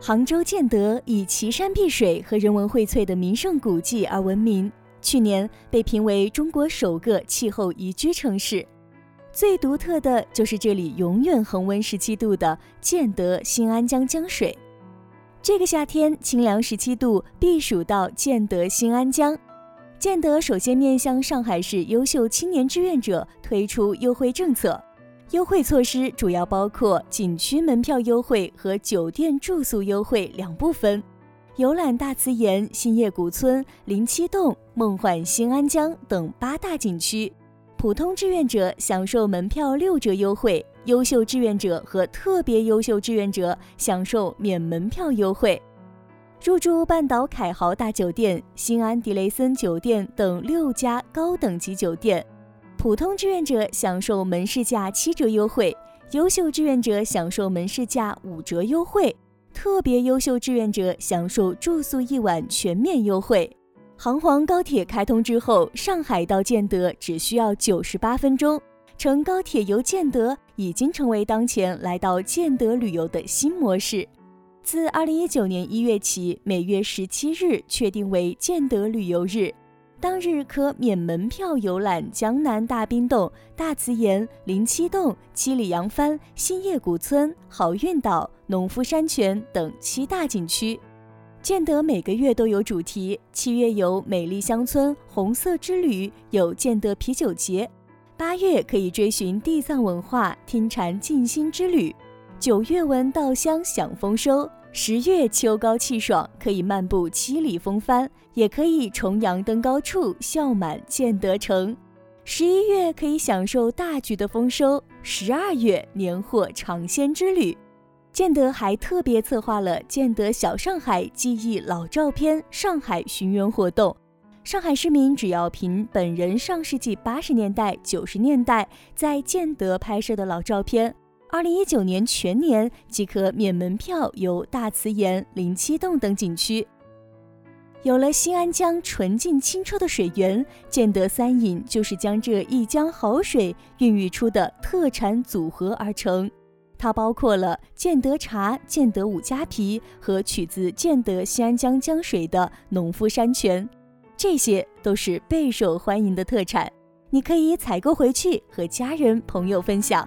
杭州建德以奇山碧水和人文荟萃的名胜古迹而闻名，去年被评为中国首个气候宜居城市。最独特的就是这里永远恒温十七度的建德新安江江水。这个夏天清凉十七度，避暑到建德新安江。建德首先面向上海市优秀青年志愿者推出优惠政策。优惠措施主要包括景区门票优惠和酒店住宿优惠两部分，游览大慈岩、新叶古村、灵栖洞、梦幻新安江等八大景区。普通志愿者享受门票六折优惠，优秀志愿者和特别优秀志愿者享受免门票优惠。入住半岛凯豪大酒店、新安迪雷森酒店等六家高等级酒店。普通志愿者享受门市价七折优惠，优秀志愿者享受门市价五折优惠，特别优秀志愿者享受住宿一晚全面优惠。杭黄高铁开通之后，上海到建德只需要九十八分钟，乘高铁游建德已经成为当前来到建德旅游的新模式。自二零一九年一月起，每月十七日确定为建德旅游日。当日可免门票游览江南大冰洞、大慈岩、灵栖洞、七里扬帆、新叶古村、好运岛、农夫山泉等七大景区。建德每个月都有主题，七月有美丽乡村红色之旅，有建德啤酒节；八月可以追寻地藏文化，听禅静心之旅；九月闻稻香享丰收。十月秋高气爽，可以漫步七里风帆，也可以重阳登高处，笑满建德城。十一月可以享受大橘的丰收，十二月年货尝鲜之旅。建德还特别策划了建德小上海记忆老照片上海寻源活动，上海市民只要凭本人上世纪八十年代、九十年代在建德拍摄的老照片。二零一九年全年即可免门票游大慈岩、灵栖洞等景区。有了新安江纯净清澈的水源，建德三饮就是将这一江好水孕育出的特产组合而成。它包括了建德茶、建德五加皮和取自建德新安江江水的农夫山泉，这些都是备受欢迎的特产。你可以采购回去和家人朋友分享。